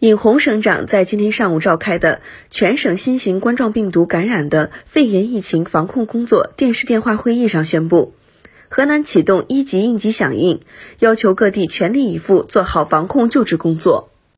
尹洪省长在今天上午召开的全省新型冠状病毒感染的肺炎疫情防控工作电视电话会议上宣布。河南启动一级应急响应要求各地全力以赴做好防控救治工作。